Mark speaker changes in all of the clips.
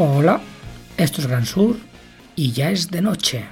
Speaker 1: Hola, esto es Gran Sur y ya es de noche.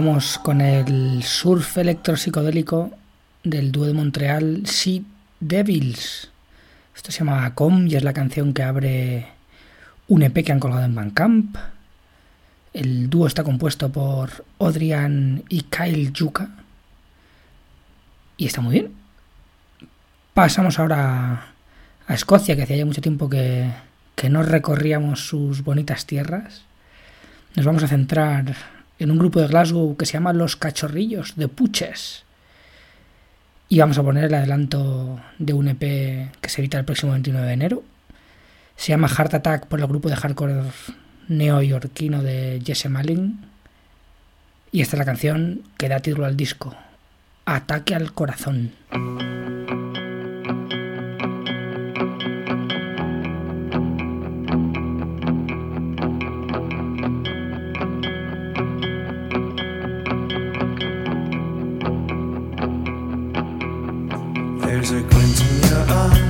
Speaker 2: Arrancamos con el surf electropsicodélico del dúo de Montreal Sea Devils. Esto se llama Com y es la canción que abre un EP que han colgado en Bandcamp. El dúo está compuesto por Odrian y Kyle Yuka. Y está muy bien. Pasamos ahora a Escocia, que hacía ya mucho tiempo que, que no recorríamos sus bonitas tierras. Nos vamos a centrar en un grupo de Glasgow que se llama Los Cachorrillos de Puches. Y vamos a poner el adelanto de un EP que se edita el próximo 29 de enero. Se llama Heart Attack por el grupo de hardcore neoyorquino de Jesse Malin. Y esta es la canción que da título al disco, Ataque al Corazón. are.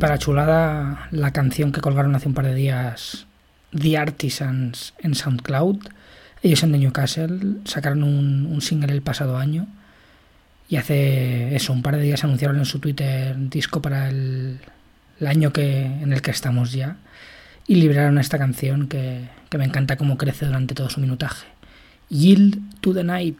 Speaker 2: Para chulada, la canción que colgaron hace un par de días The Artisans en SoundCloud. Ellos son de Newcastle, sacaron un, single el pasado año. Y hace eso, un par de días anunciaron en su Twitter disco para el, año que, en el que estamos ya. Y liberaron esta canción que, que me encanta cómo crece durante todo su minutaje. Yield to the Night.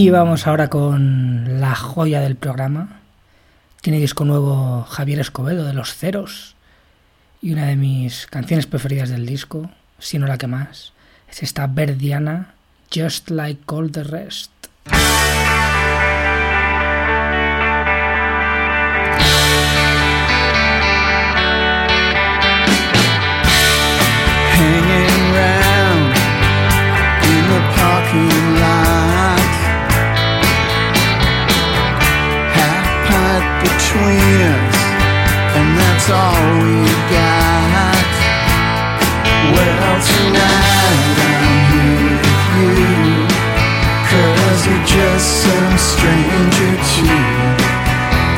Speaker 3: Y vamos ahora con la joya del programa. Tiene disco nuevo Javier Escobedo de Los Ceros. Y una de mis canciones preferidas del disco, si no la que más, es esta verdiana, Just Like All the Rest.
Speaker 4: Us, and that's all we got. Well, tonight I'm here with you, cause you're just some stranger too.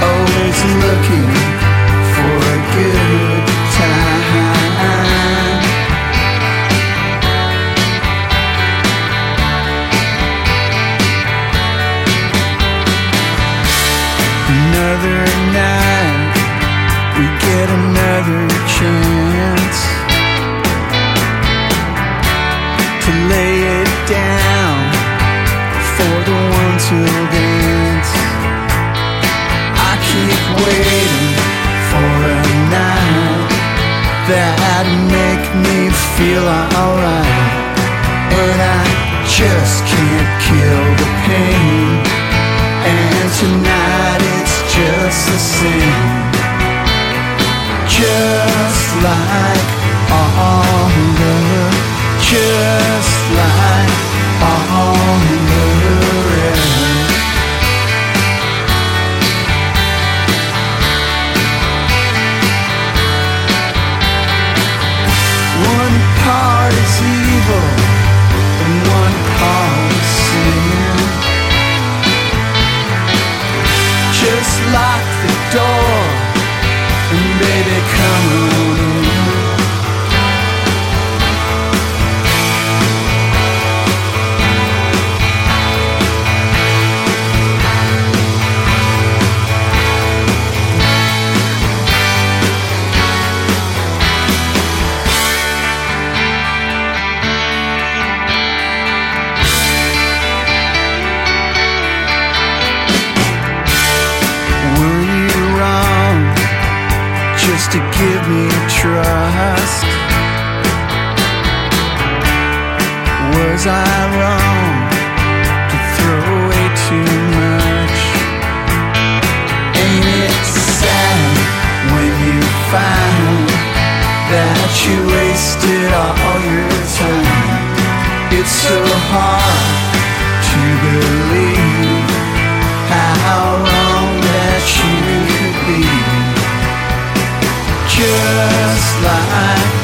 Speaker 4: Always looking down for the ones who'll dance. I keep waiting for a night that make me feel alright, and I just can't kill the pain. And tonight it's just the same. Just like first light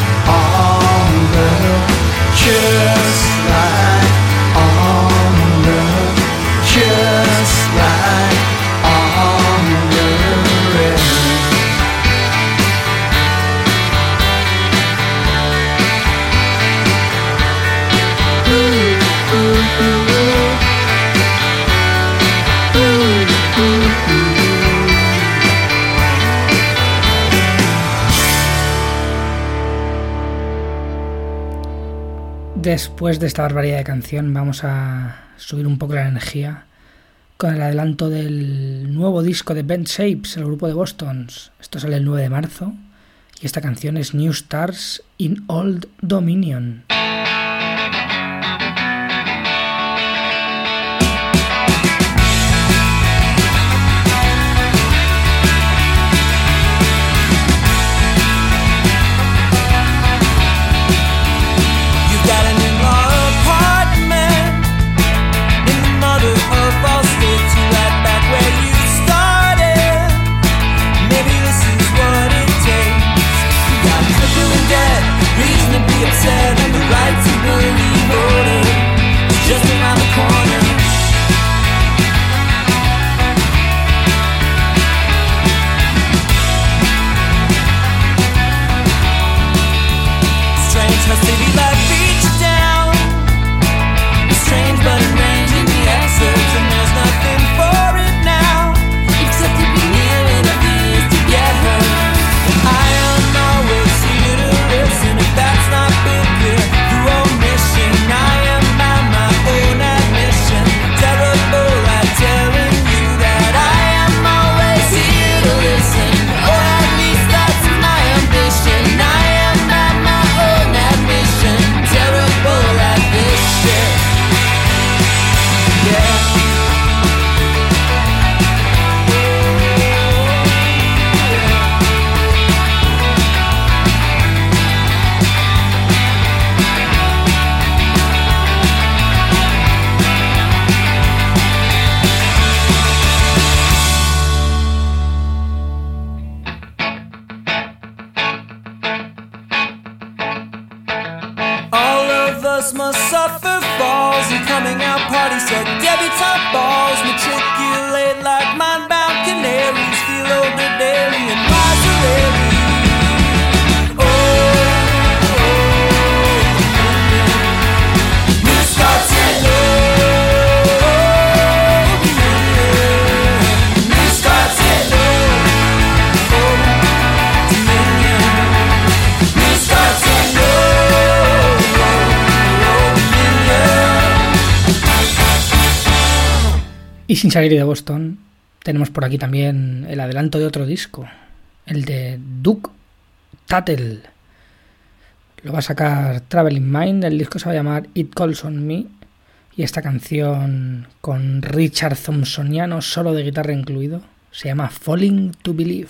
Speaker 3: Después de esta barbaridad de canción, vamos a subir un poco la energía con el adelanto del nuevo disco de Bent Shapes, el grupo de Boston. Esto sale el 9 de marzo y esta canción es New Stars in Old Dominion.
Speaker 2: Y sin salir de Boston, tenemos por aquí también el adelanto de otro disco, el de Duke Tuttle. Lo va a sacar Traveling Mind, el disco se va a llamar It Calls on Me. Y esta canción con Richard Thompsoniano, solo de guitarra incluido, se llama Falling to Believe.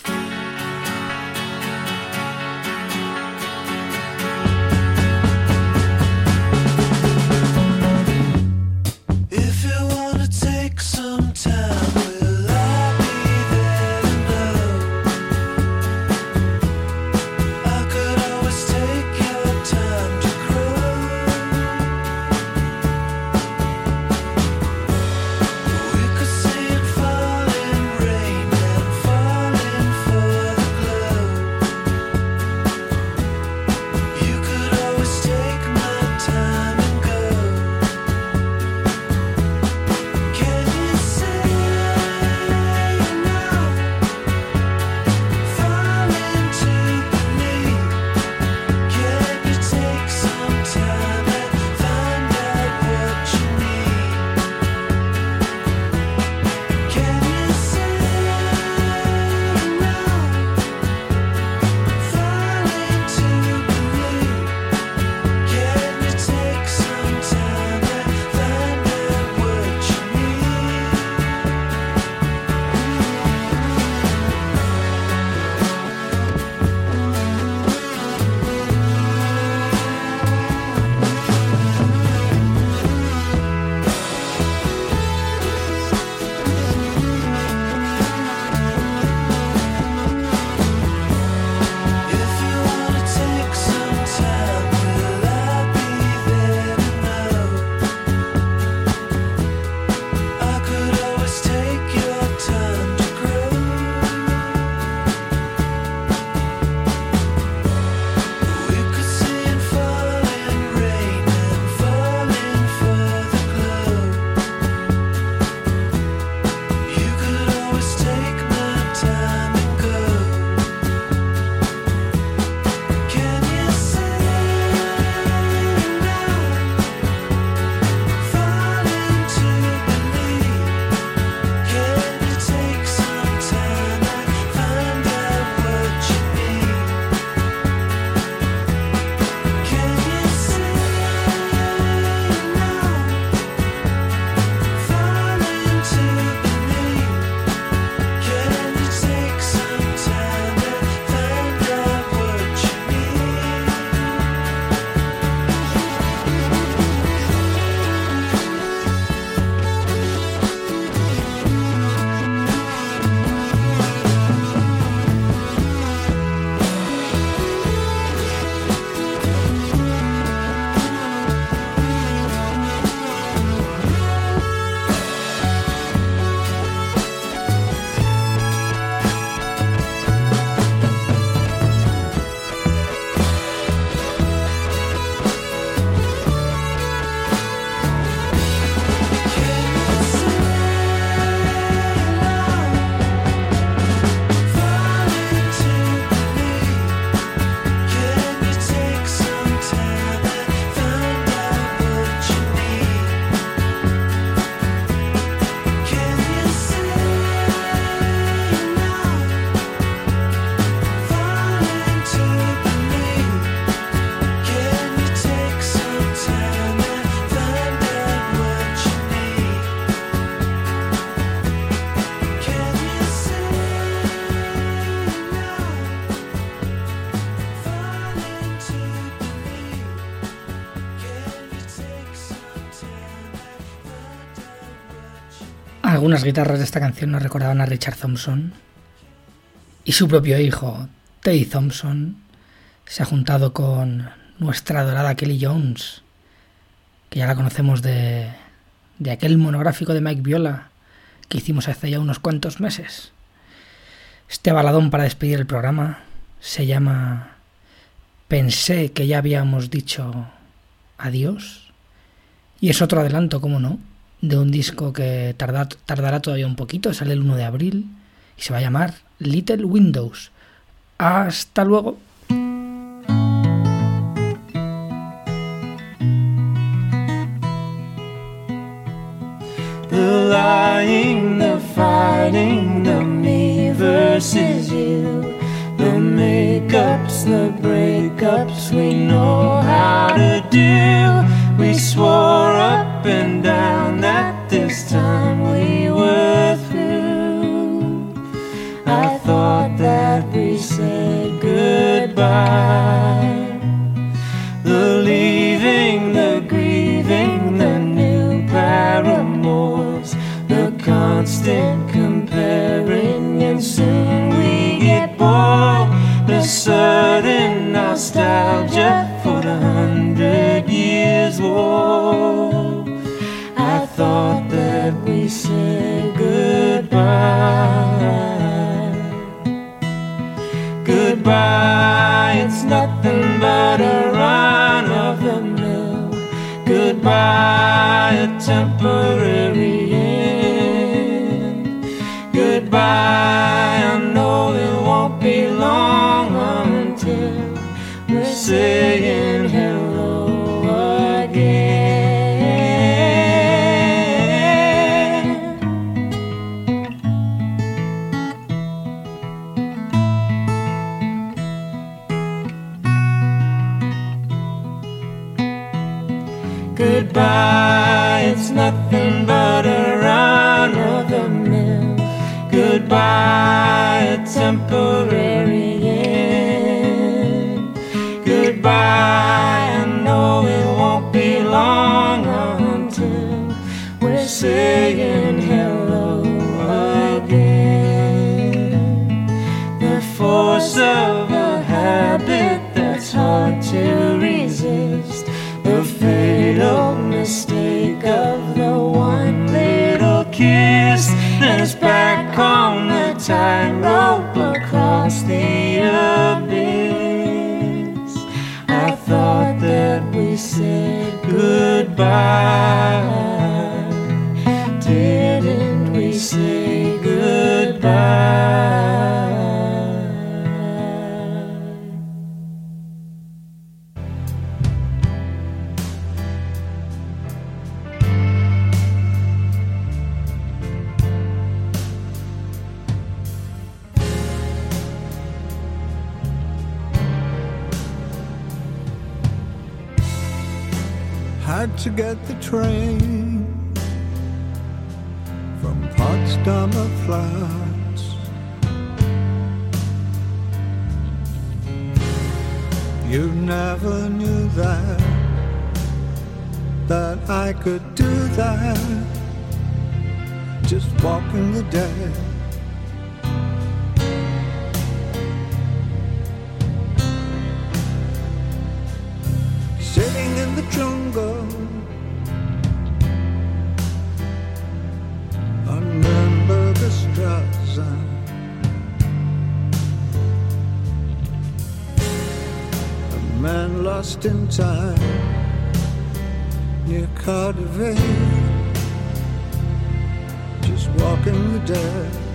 Speaker 2: Algunas guitarras de esta canción nos recordaban a Richard Thompson y su propio hijo, Teddy Thompson, se ha juntado con nuestra adorada Kelly Jones, que ya la conocemos de, de aquel monográfico de Mike Viola que hicimos hace ya unos cuantos meses. Este baladón para despedir el programa se llama Pensé que ya habíamos dicho adiós y es otro adelanto, como no, de un disco que tarda, tardará todavía un poquito, sale el 1 de abril y se va a llamar Little Windows. Hasta luego.
Speaker 5: The lying,
Speaker 6: the fighting, the me versus you. The makeups, the breakups, we know how to do. We swore up and sudden nostalgia for the hundred years war. I thought that we said goodbye. Goodbye, it's nothing but a run of the mill. Goodbye, a temporary end. Goodbye, saying hello again. Goodbye, it's nothing but a run of the mill. Goodbye, a temporary. Goodbye,
Speaker 7: Had to get the train from Potsdamer Platz. You never knew that, that I could do that. Just walking the dead. The jungle on Nürnberger Straße. A man lost in time near Cardiff, just walking the dead.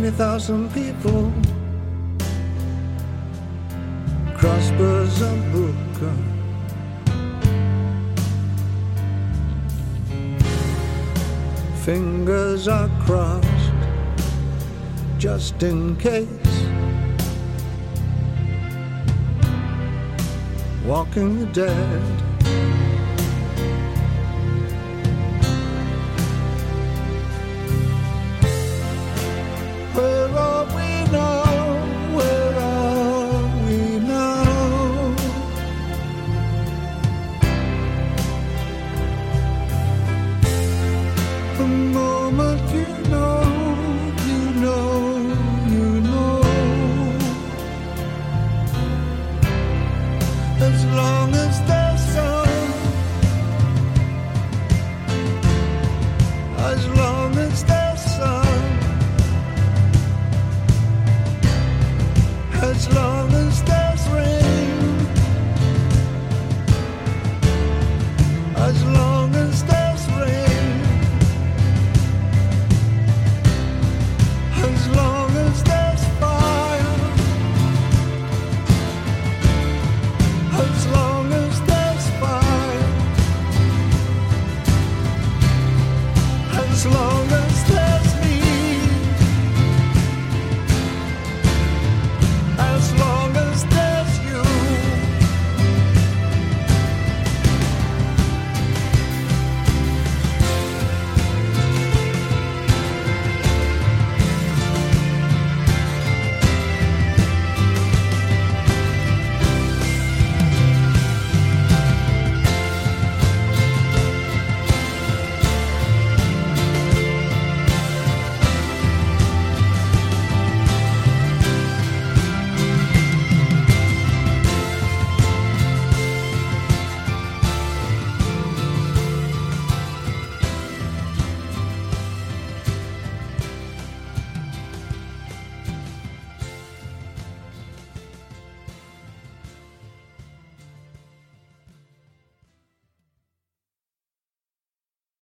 Speaker 7: 20,000 people. Crossbows are broken. Fingers are crossed just in case. Walking the dead.